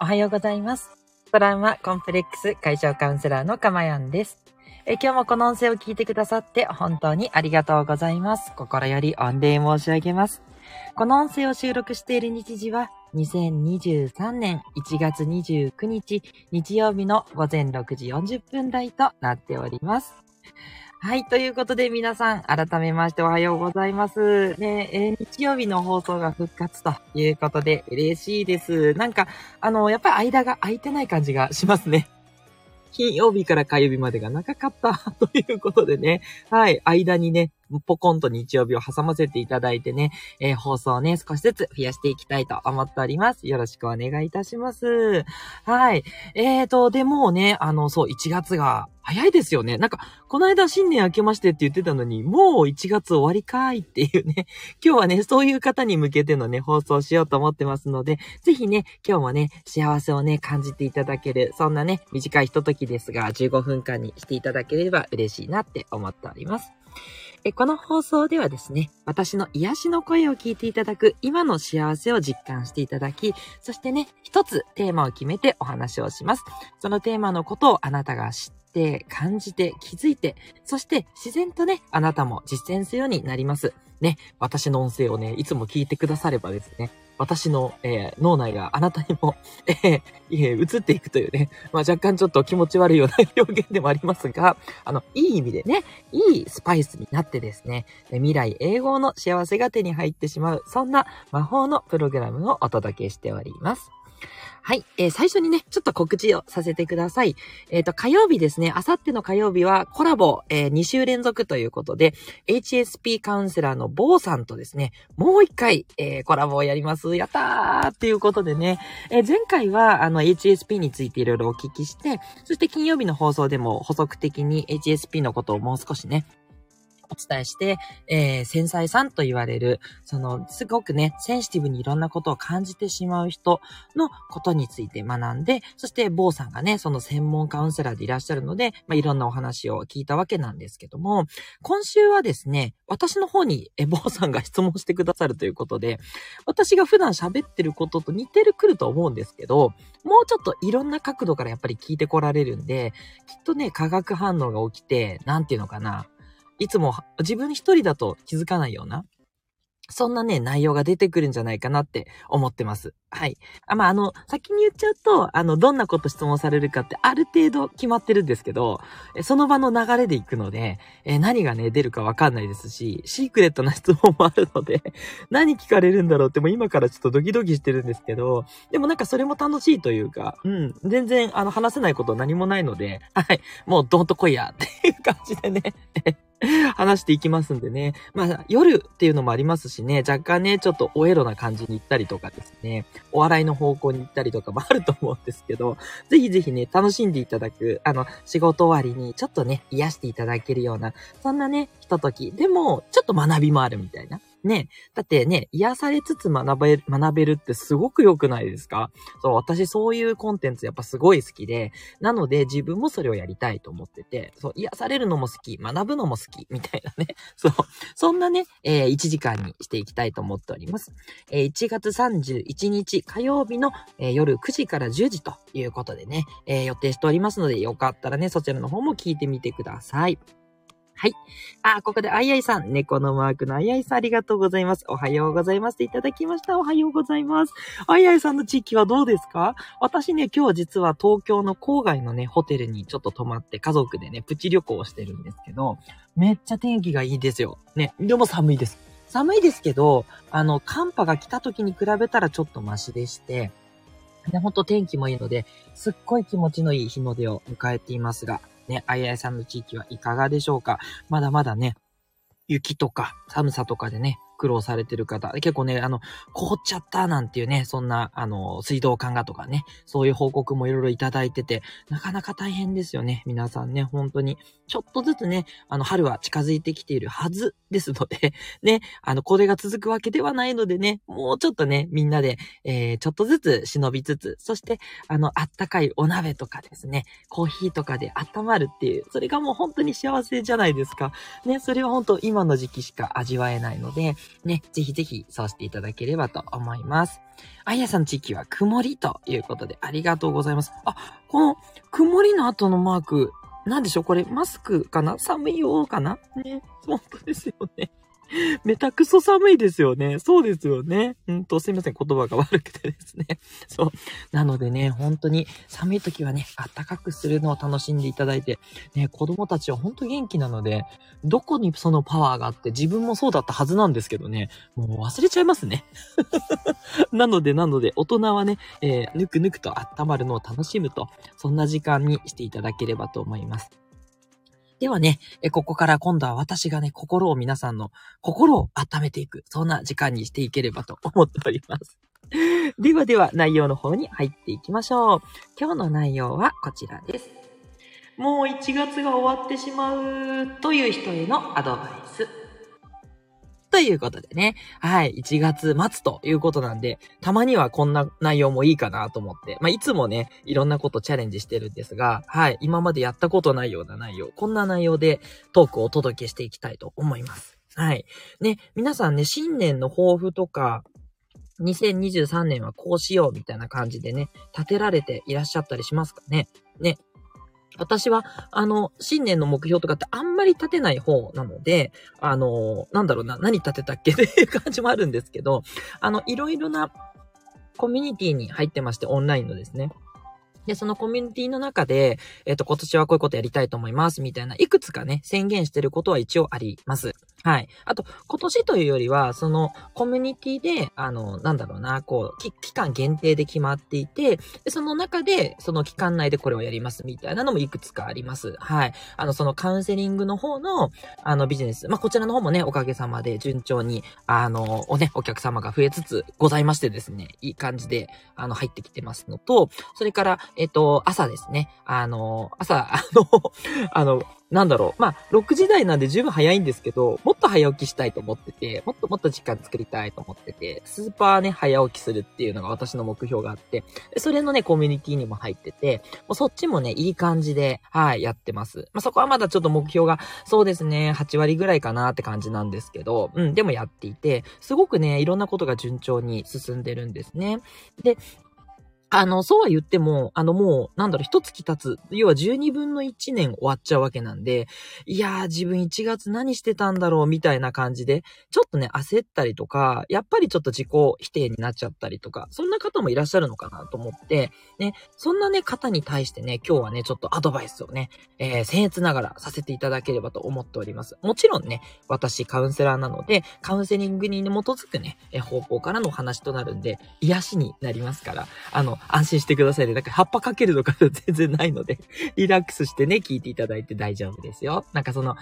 おはようございます。トラウマコンプレックス解消カウンセラーのかまやんです。え今日もこの音声を聞いてくださって本当にありがとうございます。心より御礼申し上げます。この音声を収録している日時は2023年1月29日日曜日の午前6時40分台となっております。はい。ということで皆さん、改めましておはようございます。ねえー日曜日の放送が復活ということで嬉しいです。なんか、あの、やっぱり間が空いてない感じがしますね。金曜日から火曜日までが長かったということでね。はい。間にね、ポコンと日曜日を挟ませていただいてね、えー放送をね、少しずつ増やしていきたいと思っております。よろしくお願いいたします。はい。えーと、でもね、あの、そう、1月が早いですよね。なんか、この間新年明けましてって言ってたのに、もう1月終わりかーいっていうね。今日はね、そういう方に向けてのね、放送しようと思ってますので、ぜひね、今日もね、幸せをね、感じていただける、そんなね、短いひとときですが、15分間にしていただければ嬉しいなって思っております。えこの放送ではですね、私の癒しの声を聞いていただく今の幸せを実感していただき、そしてね、一つテーマを決めてお話をします。そのテーマのことをあなたが知って、感じて、気づいて、そして自然とね、あなたも実践するようになります。ね、私の音声をね、いつも聞いてくださればですね、私の、えー脳内があなたにも、えーえー映っていくというね、まあ若干ちょっと気持ち悪いような表現でもありますが、あの、いい意味でね、いいスパイスになってですね、未来永劫の幸せが手に入ってしまう、そんな魔法のプログラムをお届けしております。はい。えー最初にね、ちょっと告知をさせてください。えっ、と、火曜日ですね、あさっての火曜日はコラボ、え2週連続ということで、HSP カウンセラーのボーさんとですね、もう一回、えーコラボをやります。やったーっていうことでね、えー前回は、あの、HSP についていろいろお聞きして、そして金曜日の放送でも補足的に HSP のことをもう少しね、お伝えして、えー繊細さんと言われる、その、すごくね、センシティブにいろんなことを感じてしまう人のことについて学んで、そして、坊さんがね、その専門カウンセラーでいらっしゃるので、まあ、いろんなお話を聞いたわけなんですけども、今週はですね、私の方に、え、坊さんが質問してくださるということで、私が普段喋ってることと似てるくると思うんですけど、もうちょっといろんな角度からやっぱり聞いてこられるんで、きっとね、化学反応が起きて、なんていうのかな。いつも自分一人だと気づかないような、そんなね、内容が出てくるんじゃないかなって思ってます。はい。あ、まあ、あの、先に言っちゃうと、あの、どんなこと質問されるかってある程度決まってるんですけど、その場の流れで行くので、え何がね、出るかわかんないですし、シークレットな質問もあるので、何聞かれるんだろうってもう今からちょっとドキドキしてるんですけど、でもなんかそれも楽しいというか、うん、全然あの話せないこと何もないので、はい、もうどんと来いやっていう感じでね、話していきますんでね。まあ、夜っていうのもありますしね、若干ね、ちょっとおエロな感じに行ったりとかですね、お笑いの方向に行ったりとかもあると思うんですけど、ぜひぜひね、楽しんでいただく、あの、仕事終わりにちょっとね、癒していただけるような、そんなね、ひととき。でも、ちょっと学びもあるみたいな。ね。だってね、癒されつつ学べ、学べるってすごく良くないですか？そう、私そういうコンテンツやっぱすごい好きで、なので自分もそれをやりたいと思ってて、そう、癒されるのも好き、学ぶのも好き、みたいなね。そう、そんなね、えー1時間にしていきたいと思っております。えー1月31日火曜日の、えー夜9時から10時ということでね、えー予定しておりますので、よかったらね、そちらの方も聞いてみてください。はい。あ、ここであいあいさん、猫のマークのあいあいさんありがとうございます。おはようございます。いただきました。おはようございます。あいあいさんの地域はどうですか？私ね、今日は実は東京の郊外のね、ホテルにちょっと泊まって家族でね、プチ旅行をしてるんですけど、めっちゃ天気がいいですよ。ね、でも寒いです。寒いですけど、あの、寒波が来た時に比べたらちょっとマシでして、ね、ほんと天気もいいので、すっごい気持ちのいい日の出を迎えていますが、ね、あいあいさんの地域はいかがでしょうか？まだまだね、雪とか寒さとかでね、苦労されてる方、結構ね、あの、凍っちゃったなんていうね、そんな、あの、水道管がとかね、そういう報告もいろいろいただいてて、なかなか大変ですよね。皆さんね、本当に。ちょっとずつね、あの、春は近づいてきているはずですので、ね、あの、これが続くわけではないのでね、もうちょっとね、みんなで、えー、ちょっとずつ忍びつつ、そして、あの、あったかいお鍋とかですね、コーヒーとかで温まるっていう、それがもう本当に幸せじゃないですか。ね、それは本当今の時期しか味わえないので、ね、ぜひぜひそうしていただければと思います。あやさん地域は曇りということでありがとうございます。あ、この曇りの後のマーク、なんでしょう？これマスクかな？寒いようかな？ね、本当ですよね。めたくそ寒いですよね。そうですよね。うんと、すいません。言葉が悪くてですね。そう。なのでね、本当に寒い時はね、暖かくするのを楽しんでいただいて、ね、子供たちは本当元気なので、どこにそのパワーがあって自分もそうだったはずなんですけどね、もう忘れちゃいますね。なので、なので、大人はね、えー、ぬくぬくと温まるのを楽しむと、そんな時間にしていただければと思います。ではね、ここから今度は私がね、心を皆さんの心を温めていく、そんな時間にしていければと 思っております。ではでは内容の方に入っていきましょう。今日の内容はこちらです。もう1月が終わってしまうという人へのアドバイス。ということでね。はい。1月末ということなんで、たまにはこんな内容もいいかなと思って。まあ、いつもね、いろんなことチャレンジしてるんですが、はい。今までやったことないような内容、こんな内容でトークをお届けしていきたいと思います。はい。ね、皆さんね、新年の抱負とか、2023年はこうしようみたいな感じでね、立てられていらっしゃったりしますかね。ね、私は、あの、新年の目標とかってあんまり立てない方なので、あの、なんだろうな、何立てたっけ？っていう感じもあるんですけど、あの、いろいろなコミュニティに入ってまして、オンラインのですね。で、そのコミュニティの中で、えっ、ー、と、今年はこういうことやりたいと思います、みたいな、いくつかね、宣言してることは一応あります。はい。あと、今年というよりは、その、コミュニティで、あの、なんだろうな、こう、期間限定で決まっていて、で、その中で、その期間内でこれをやります、みたいなのもいくつかあります。はい。あの、そのカウンセリングの方の、あの、ビジネス。まあ、こちらの方もね、おかげさまで順調に、あの、おね、お客様が増えつつございましてですね、いい感じで、あの、入ってきてますのと、それから、えっと、朝ですね。あの、朝、あの、あの、なんだろう。まあ、6時台なんで十分早いんですけど、もっと早起きしたいと思ってて、もっともっと時間作りたいと思ってて、スーパーね、早起きするっていうのが私の目標があって、それのね、コミュニティにも入ってて、もうそっちもね、いい感じで、はい、やってます。まあ、そこはまだちょっと目標が、そうですね、8割ぐらいかなって感じなんですけど、うん、でもやっていて、すごくね、いろんなことが順調に進んでるんですね。で、あの、そうは言っても、あの、もう、なんだろう、一月経つ。要は12分の1年終わっちゃうわけなんで、いやー、自分1月何してたんだろう、みたいな感じで、ちょっとね、焦ったりとか、やっぱりちょっと自己否定になっちゃったりとか、そんな方もいらっしゃるのかなと思って、ね、そんなね、方に対してね、今日はね、ちょっとアドバイスをね、えー、僭越ながらさせていただければと思っております。もちろんね、私カウンセラーなので、カウンセリングに基づくね、方向からのお話となるんで、癒しになりますから、あの、安心してくださいね。なんか葉っぱかけるとか全然ないので、リラックスしてね、聞いていただいて大丈夫ですよ。なんかその、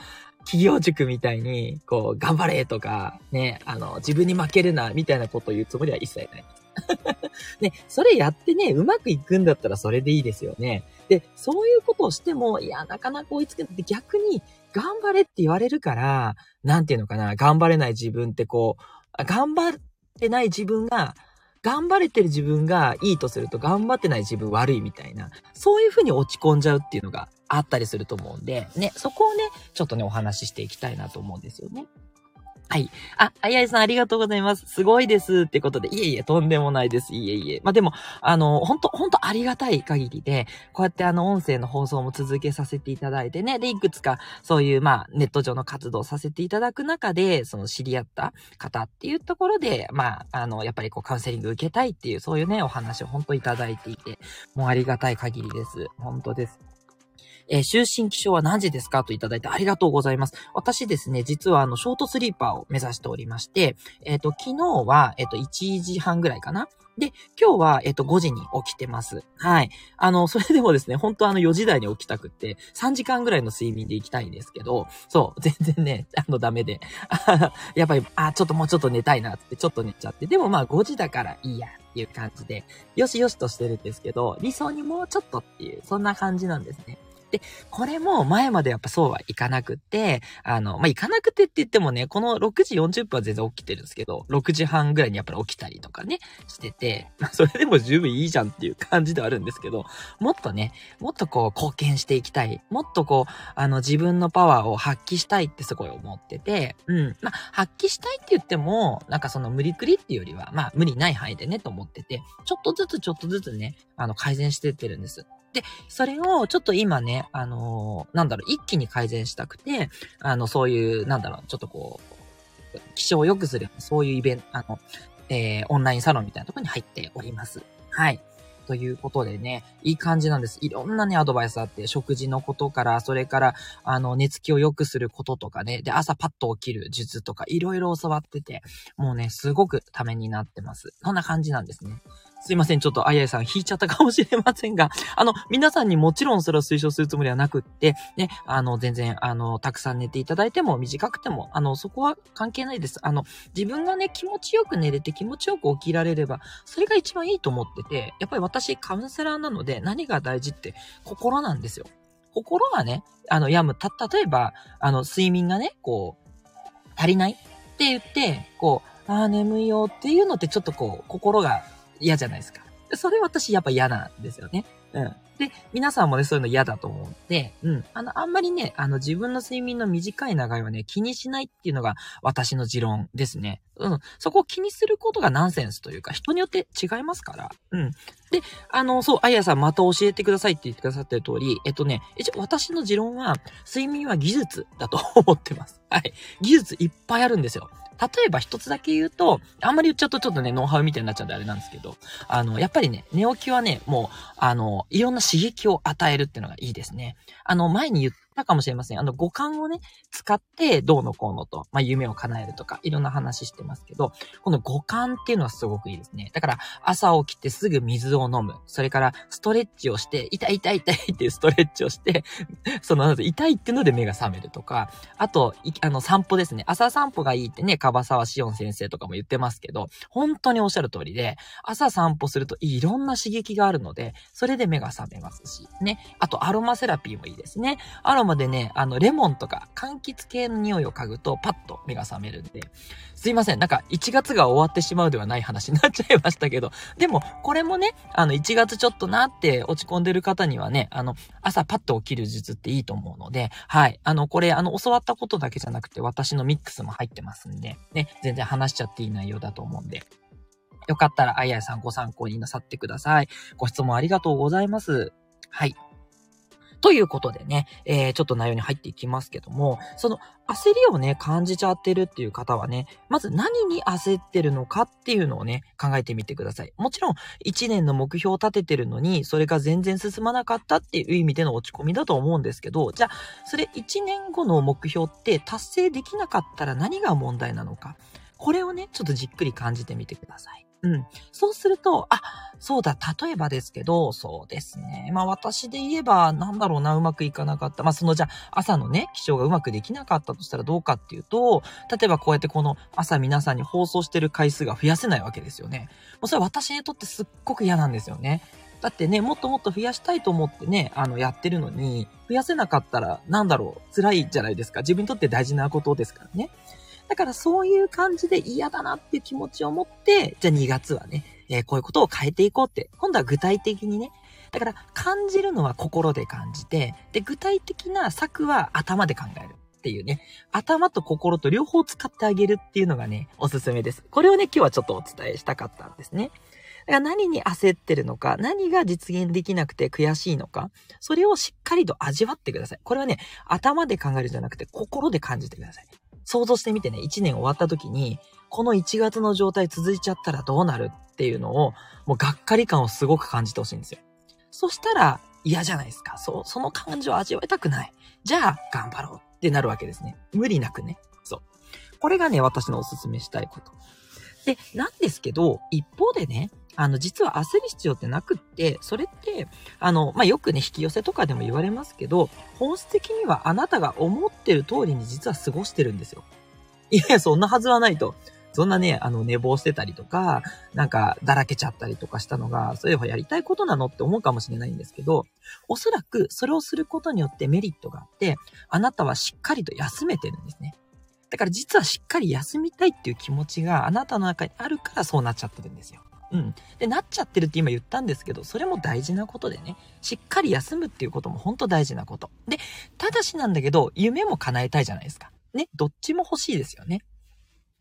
企業塾みたいに、こう、頑張れとか、ね、あの、自分に負けるな、みたいなことを言うつもりは一切ない。ね、それやってね、うまくいくんだったらそれでいいですよね。で、そういうことをしても、いや、なかなか追いつけって逆に、頑張れって言われるから、なんていうのかな、頑張れない自分ってこう、頑張ってない自分が、頑張れてる自分がいいとすると頑張ってない自分悪いみたいな、そういうふうに落ち込んじゃうっていうのがあったりすると思うんで、ね、そこをね、ちょっとね、お話ししていきたいなと思うんですよね。はい。あ、あやいさんありがとうございます。すごいです。ってことで、いえいえ、とんでもないです。いえいえ。まあ、でも、あの、ほんと、ほんとありがたい限りで、こうやってあの、音声の放送も続けさせていただいてね、で、いくつか、そういう、まあ、ネット上の活動させていただく中で、その知り合った方っていうところで、まあ、あの、やっぱりこう、カウンセリング受けたいっていう、そういうね、お話を本当いただいていて、もうありがたい限りです。本当です。えー、就寝起床は何時ですか？といただいてありがとうございます。私ですね、実はあの、ショートスリーパーを目指しておりまして、えっ、ー、と、昨日は、えっ、ー、と、1時半ぐらいかな？で、今日は、えっと、5時に起きてます。はい。あの、それでもですね、本当あの4時台に起きたくって、3時間ぐらいの睡眠で行きたいんですけど、そう、全然ね、あの、ダメで。やっぱり、あ、ちょっともうちょっと寝たいなって、ちょっと寝ちゃって。でもまあ5時だからいいやっていう感じで、よしよしとしてるんですけど、理想にもうちょっとっていう、そんな感じなんですね。で、これも前までやっぱそうはいかなくって、あの、まあ、いかなくてって言ってもね、この6時40分は全然起きてるんですけど、6時半ぐらいにやっぱり起きたりとかね、してて、まあ、それでも十分いいじゃんっていう感じではあるんですけど、もっとね、もっとこう貢献していきたい。もっとこう、あの自分のパワーを発揮したいってすごい思ってて、うん。まあ、発揮したいって言っても、なんかその無理くりっていうよりは、まあ、無理ない範囲でね、と思ってて、ちょっとずつちょっとずつね、あの、改善してってるんです。で、それをちょっと今ね、あのー、なんだろう、一気に改善したくて、あの、そういう、なんだろう、ちょっとこう、気象を良くする、そういうイベント、あの、えー、オンラインサロンみたいなところに入っております。はい。ということでね、いい感じなんです。いろんなね、アドバイスあって、食事のことから、それから、あの、寝つきを良くすることとかね、で、朝パッと起きる術とか、いろいろ教わってて、もうね、すごくためになってます。そんな感じなんですね。すいません。ちょっとあややさん引いちゃったかもしれませんが、あの、皆さんにもちろんそれを推奨するつもりはなくって、ね、あの、全然、あの、たくさん寝ていただいても短くても、あの、そこは関係ないです。あの、自分がね、気持ちよく寝れて気持ちよく起きられれば、それが一番いいと思ってて、やっぱり私カウンセラーなので何が大事って心なんですよ。心がね、あの、病む。た、例えば、あの、睡眠がね、こう、足りないって言って、こう、ああ、眠いよっていうのってちょっとこう、心が嫌じゃないですか。それ私やっぱ嫌なんですよね。うん。で、皆さんもね、そういうの嫌だと思うんで、うん。あの、あんまりね、あの、自分の睡眠の短い長いはね、気にしないっていうのが私の持論ですね。うん。そこを気にすることがナンセンスというか、人によって違いますから。うん。で、あの、そう、あやさんまた教えてくださいって言ってくださってる通り、えっとね、一応私の持論は、睡眠は技術だと思ってます。はい。技術いっぱいあるんですよ。例えば一つだけ言うと、あんまり言っちゃうとちょっとね、ノウハウみたいになっちゃうんであれなんですけど、あの、やっぱりね、寝起きはね、もう、あの、いろんな刺激を与えるっていうのがいいですね。あの、前に言ったかもしれません。あの、五感をね、使ってどうのこうのと、まあ、夢を叶えるとか、いろんな話してますけど、この五感っていうのはすごくいいですね。だから、朝起きてすぐ水を飲む。それから、ストレッチをして、痛い痛い痛いっていうストレッチをして、その、痛いっていうので目が覚めるとか、あと、あの、散歩ですね。朝散歩がいいってね、樺沢志音先生とかも言ってますけど、本当におっしゃる通りで、朝散歩するといろんな刺激があるので、それで目が覚めますし、ね。あと、アロマセラピーもいいですね。アロマでね、あの、レモンとか、柑橘系の匂いを嗅ぐと、パッと目が覚めるんで、すいません。なんか、1月が終わってしまうではない話になっちゃいましたけど、でも、これもね、あの、1月ちょっとなって落ち込んでる方にはね、あの、朝パッと起きる術っていいと思うので、はい。あの、これ、あの、教わったことだけじゃなくて、私のミックスも入ってますんで、ね、全然話しちゃっていい内容だと思うんで、よかったら、あややさんご参考になさってください。ご質問ありがとうございます。はい。ということでね、えー、ちょっと内容に入っていきますけども、その焦りをね、感じちゃってるっていう方はね、まず何に焦ってるのかっていうのをね、考えてみてください。もちろん、1年の目標を立ててるのに、それが全然進まなかったっていう意味での落ち込みだと思うんですけど、じゃあ、それ1年後の目標って達成できなかったら何が問題なのか。これをね、ちょっとじっくり感じてみてください。うん。そうすると、あ、そうだ、例えばですけど、そうですね。まあ私で言えば、なんだろうな、うまくいかなかった。まあそのじゃあ、朝のね、気象がうまくできなかったとしたらどうかっていうと、例えばこうやってこの朝皆さんに放送してる回数が増やせないわけですよね。もうそれは私にとってすっごく嫌なんですよね。だってね、もっともっと増やしたいと思ってね、あの、やってるのに、増やせなかったら、なんだろう、辛いじゃないですか。自分にとって大事なことですからね。だからそういう感じで嫌だなっていう気持ちを持って、じゃあ2月はね、えー、こういうことを変えていこうって、今度は具体的にね、だから感じるのは心で感じて、で、具体的な策は頭で考えるっていうね、頭と心と両方使ってあげるっていうのがね、おすすめです。これをね、今日はちょっとお伝えしたかったんですね。だから何に焦ってるのか、何が実現できなくて悔しいのか、それをしっかりと味わってください。これはね、頭で考えるんじゃなくて心で感じてください。想像してみてね、1年終わった時に、この1月の状態続いちゃったらどうなるっていうのを、もうがっかり感をすごく感じてほしいんですよ。そしたら嫌じゃないですか。そう、その感情を味わいたくない。じゃあ、頑張ろうってなるわけですね。無理なくね。そう。これがね、私のおすすめしたいこと。で、なんですけど、一方でね、あの、実は焦る必要ってなくって、それって、あの、まあ、よくね、引き寄せとかでも言われますけど、本質的にはあなたが思ってる通りに実は過ごしてるんですよ。いや、そんなはずはないと。そんなね、あの、寝坊してたりとか、なんか、だらけちゃったりとかしたのが、そういえばやりたいことなのって思うかもしれないんですけど、おそらくそれをすることによってメリットがあって、あなたはしっかりと休めてるんですね。だから実はしっかり休みたいっていう気持ちがあなたの中にあるからそうなっちゃってるんですよ。うん。で、なっちゃってるって今言ったんですけど、それも大事なことでね、しっかり休むっていうことも本当大事なこと。で、ただしなんだけど、夢も叶えたいじゃないですか。ね、どっちも欲しいですよね。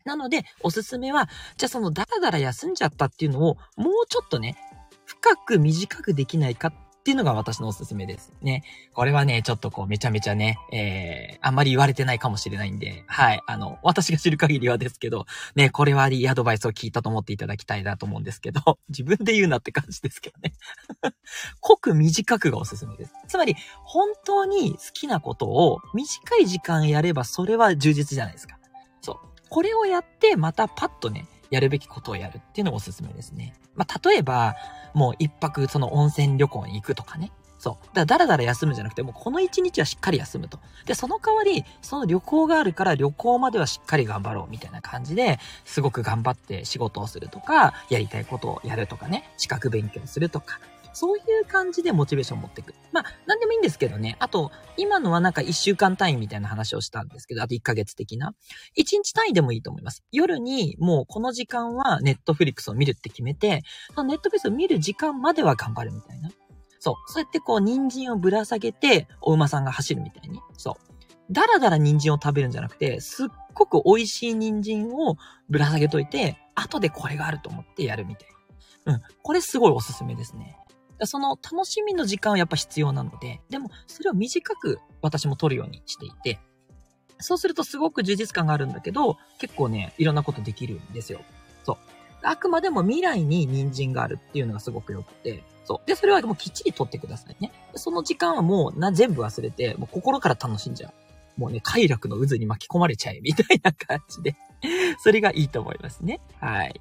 なので、おすすめは、じゃあそのダラダラ休んじゃったっていうのを、もうちょっとね、深く短くできないかっっていうのが私のおすすめですね。これはね、ちょっとこうめちゃめちゃね、えー、あんまり言われてないかもしれないんで、はい、あの、私が知る限りはですけど、ね、これはいいアドバイスを聞いたと思っていただきたいなと思うんですけど、自分で言うなって感じですけどね。濃く短くがおすすめです。つまり、本当に好きなことを短い時間やればそれは充実じゃないですか。そう。これをやってまたパッとね、やるべきことをやるっていうのがおすすめですね。まあ、例えば、もう一泊その温泉旅行に行くとかね。そう。だからだらだら休むじゃなくて、もうこの一日はしっかり休むと。で、その代わり、その旅行があるから旅行まではしっかり頑張ろうみたいな感じで、すごく頑張って仕事をするとか、やりたいことをやるとかね、資格勉強するとか、そういう感じでモチベーション持っていく。まあ、なんでもいいんですけどね。あと、今のはなんか1週間単位みたいな話をしたんですけど、あと1ヶ月的な。1日単位でもいいと思います。夜にもうこの時間はネットフリックスを見るって決めて、そのネットフリックスを見る時間までは頑張るみたいな。そう。そうやってこう、人参をぶら下げて、お馬さんが走るみたいに。そう。だらだら人参を食べるんじゃなくて、すっごく美味しい人参をぶら下げといて、後でこれがあると思ってやるみたいな。うん。これすごいおすすめですね。その楽しみの時間はやっぱ必要なので、でもそれを短く私も取るようにしていて、そうするとすごく充実感があるんだけど、結構ね、いろんなことできるんですよ。そう。あくまでも未来に人参があるっていうのがすごく良くて、そう。で、それはもうきっちり取ってくださいね。その時間はもうな、全部忘れて、もう心から楽しんじゃう。もうね、快楽の渦に巻き込まれちゃえ、みたいな感じでそれがいいと思いますね。はい。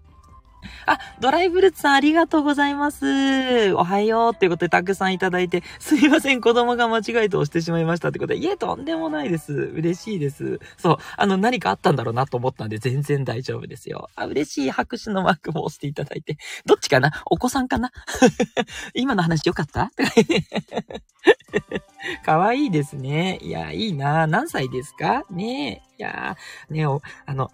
あ、ドライブルーツさんありがとうございます。おはようっていうことでたくさんいただいて、すいません、子供が間違えて押してしまいましたってことで、いえ、とんでもないです。嬉しいです。そう、あの、何かあったんだろうなと思ったんで、全然大丈夫ですよ。あ、嬉しい拍手のマークも押していただいて。どっちかな？お子さんかな？今の話よかった？かわいいですね。いや、いいな何歳ですか？ねえ。いやねお、あの、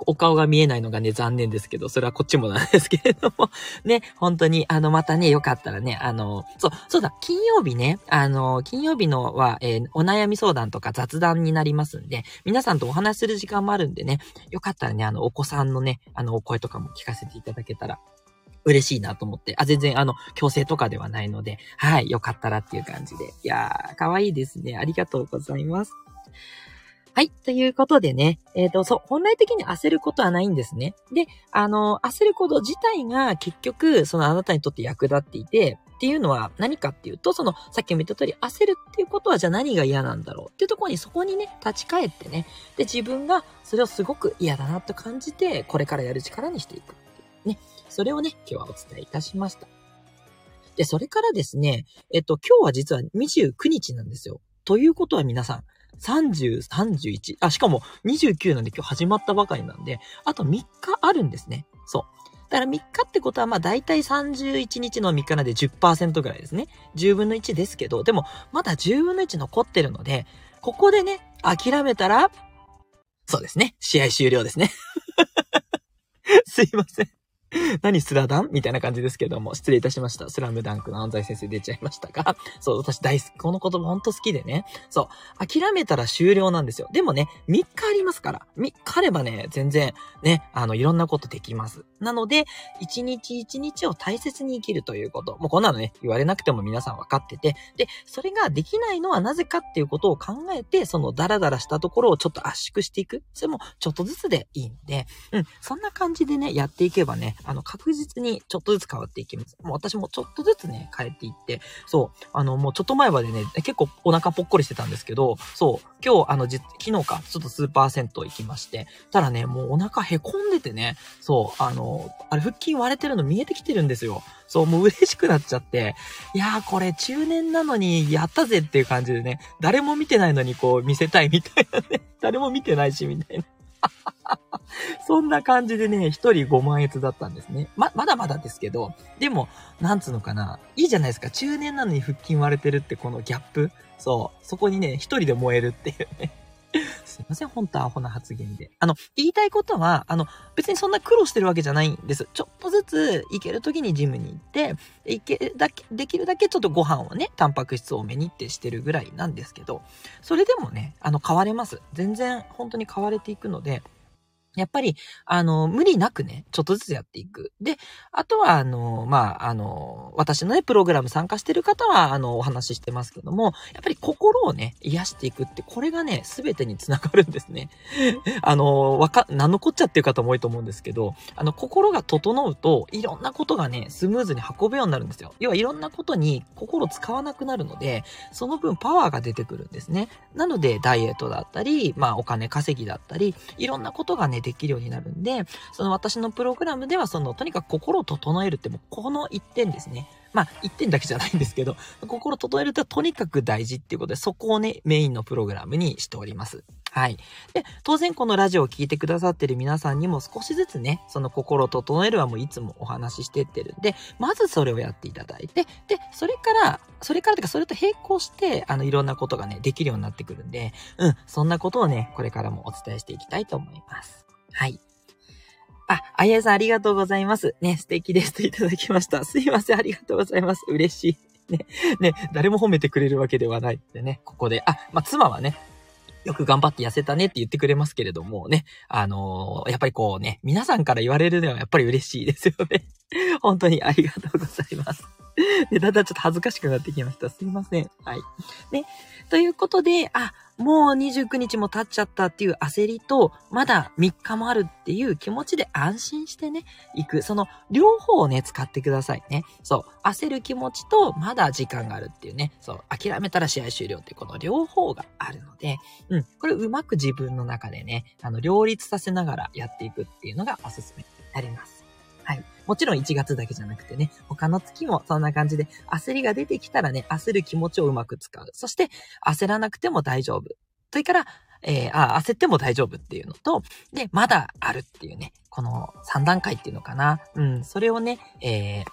お顔が見えないのがね、残念ですけど、それはこっちもなんですけれども、ね、本当に、あの、またね、よかったらね、あの、そう、そうだ、金曜日ね、あの、金曜日のは、えー、お悩み相談とか雑談になりますんで、皆さんとお話しする時間もあるんでね、よかったらね、あの、お子さんのね、あの、お声とかも聞かせていただけたら嬉しいなと思って。あ、全然あの、強制とかではないので、はい、よかったらっていう感じで。いやー、かわいいですね。ありがとうございます。はい。ということでね、えっ、ー、と、そう、本来的に焦ることはないんですね。で、あの、焦ること自体が結局、そのあなたにとって役立っていて、っていうのは何かっていうと、その、さっきも言った通り、焦るっていうことはじゃあ何が嫌なんだろう？っていうところにそこにね、立ち返ってね、で、自分がそれをすごく嫌だなと感じて、これからやる力にしていくっていね。それをね、今日はお伝えいたしました。で、それからですね、えっと、今日は実は29日なんですよ。ということは皆さん、30、31、あ、しかも29なんで今日始まったばかりなんで、あと3日あるんですね。そう。だから3日ってことは、まあ大体31日の3日なんで10%ぐらいですね。10分の1ですけど、でもまだ10分の1残ってるので、ここでね、諦めたら、そうですね。試合終了ですね。すいません。何スラダン？みたいな感じですけども、失礼いたしました。スラムダンクの安西先生出ちゃいましたが、そう、私大好き。この言葉ほんと好きでね。そう、諦めたら終了なんですよ。でもね、3日ありますから。3日あればね、全然、ね、あの、いろんなことできます。なので、一日一日を大切に生きるということ。もうこんなのね、言われなくても皆さん分かってて、で、それができないのはなぜかっていうことを考えて、そのダラダラしたところをちょっと圧縮していく。それもちょっとずつでいいんで、うん、そんな感じでね、やっていけばね、あの、確実にちょっとずつ変わっていきます。もう私もちょっとずつね、変えていって、そう、あの、もうちょっと前までね、結構お腹ぽっこりしてたんですけど、そう、今日、あの、昨日か、ちょっと数パーセント行きまして、ただね、もうお腹へこんでてね、そう、あの、あれ、腹筋割れてるの見えてきてるんですよ。そう、もう嬉しくなっちゃって、いやーこれ中年なのにやったぜっていう感じでね、誰も見てないのにこう見せたいみたいなね、誰も見てないしみたいな。そんな感じでね、一人5万円だったんですね。ま、まだまだですけど、でも、なんつうのかな。いいじゃないですか。中年なのに腹筋割れてるってこのギャップ。そう。そこにね、一人で燃えるっていうね。すいません、ほんとアホな発言で。あの、言いたいことは、あの、別にそんな苦労してるわけじゃないんです。ちょっとずつ行ける時にジムに行って、行けだけ、できるだけちょっとご飯をね、タンパク質多めにってしてるぐらいなんですけど、それでもね、あの、変われます。全然、本当に変われていくので、やっぱり、あの、無理なくね、ちょっとずつやっていく。で、あとは、あの、まあ、あの、私のね、プログラム参加してる方は、あの、お話ししてますけども、やっぱり心をね、癒していくって、これがね、すべてにつながるんですね。あの、わか、何のこっちゃっていう方も多いと思うんですけど、あの、心が整うと、いろんなことがね、スムーズに運ぶようになるんですよ。要はいろんなことに心使わなくなるので、その分パワーが出てくるんですね。なので、ダイエットだったり、まあ、お金稼ぎだったり、いろんなことがね、できるようになるんで、その私のプログラムでは、その、とにかく心を整えるってもう、この一点ですね。まあ、一点だけじゃないんですけど、心を整えるってとにかく大事っていうことで、そこをね、メインのプログラムにしております。はい。で、当然このラジオを聴いてくださってる皆さんにも少しずつね、その心を整えるはもういつもお話ししてってるんで、まずそれをやっていただいて、で、それから、それからというか、それと並行して、あの、いろんなことがね、できるようになってくるんで、うん、そんなことをね、これからもお伝えしていきたいと思います。はい。あ、あやさんありがとうございます。ね、素敵ですといただきました。すいません、ありがとうございます。嬉しい。ね、ね、誰も褒めてくれるわけではないってね、ここで。あ、まあ、妻はね、よく頑張って痩せたねって言ってくれますけれどもね、あのー、やっぱりこうね、皆さんから言われるのはやっぱり嬉しいですよね。本当にありがとうございます。で、だんだんちょっと恥ずかしくなってきました。すいません。はい。ね。ということで、あ、もう29日も経っちゃったっていう焦りと、まだ3日もあるっていう気持ちで安心してね、行く。その両方をね、使ってくださいね。そう。焦る気持ちと、まだ時間があるっていうね。そう。諦めたら試合終了っていう、この両方があるので、うん。これうまく自分の中でね、あの、両立させながらやっていくっていうのがおすすめになります。はい。もちろん1月だけじゃなくてね、他の月もそんな感じで、焦りが出てきたらね、焦る気持ちをうまく使う。そして、焦らなくても大丈夫。それから、えー、あ、焦っても大丈夫っていうのと、で、まだあるっていうね、この3段階っていうのかな。うん、それをね、えー、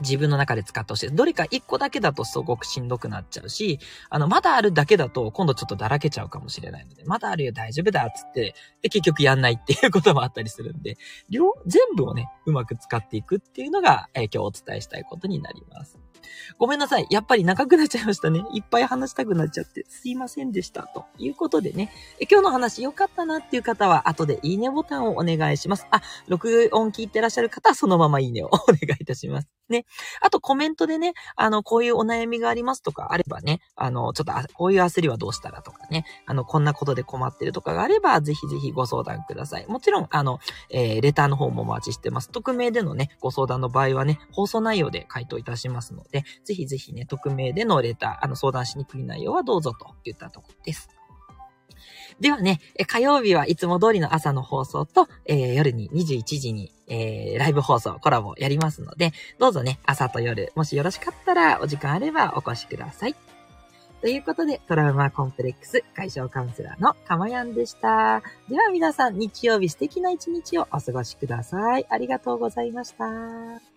自分の中で使ってほしい。どれか一個だけだとすごくしんどくなっちゃうし、あの、まだあるだけだと今度ちょっとだらけちゃうかもしれないので、まだあるよ大丈夫だっつって、で、結局やんないっていうこともあったりするんで、両、全部をね、うまく使っていくっていうのが、えー、今日お伝えしたいことになります。ごめんなさい。やっぱり長くなっちゃいましたね。いっぱい話したくなっちゃって、すいませんでした。ということでね、え今日の話良かったなっていう方は、後でいいねボタンをお願いします。あ、録音聞いてらっしゃる方はそのままいいねを お願いいたします。ね。あとコメントでね、あの、こういうお悩みがありますとかあればね、あの、ちょっとこういう焦りはどうしたらとかね、あの、こんなことで困ってるとかがあれば、ぜひぜひご相談ください。もちろん、あの、えー、レターの方もお待ちしてます。匿名でのね、ご相談の場合はね、放送内容で回答いたしますのでで、ぜひぜひね、匿名でのレター、あの、相談しにくい内容はどうぞと言ったところです。ではね、火曜日はいつも通りの朝の放送と、えー、夜に21時に、えー、ライブ放送、コラボやりますので、どうぞね、朝と夜、もしよろしかったらお時間あればお越しください。ということで、トラウマコンプレックス解消カウンセラーのかまやんでした。では皆さん、日曜日素敵な一日をお過ごしください。ありがとうございました。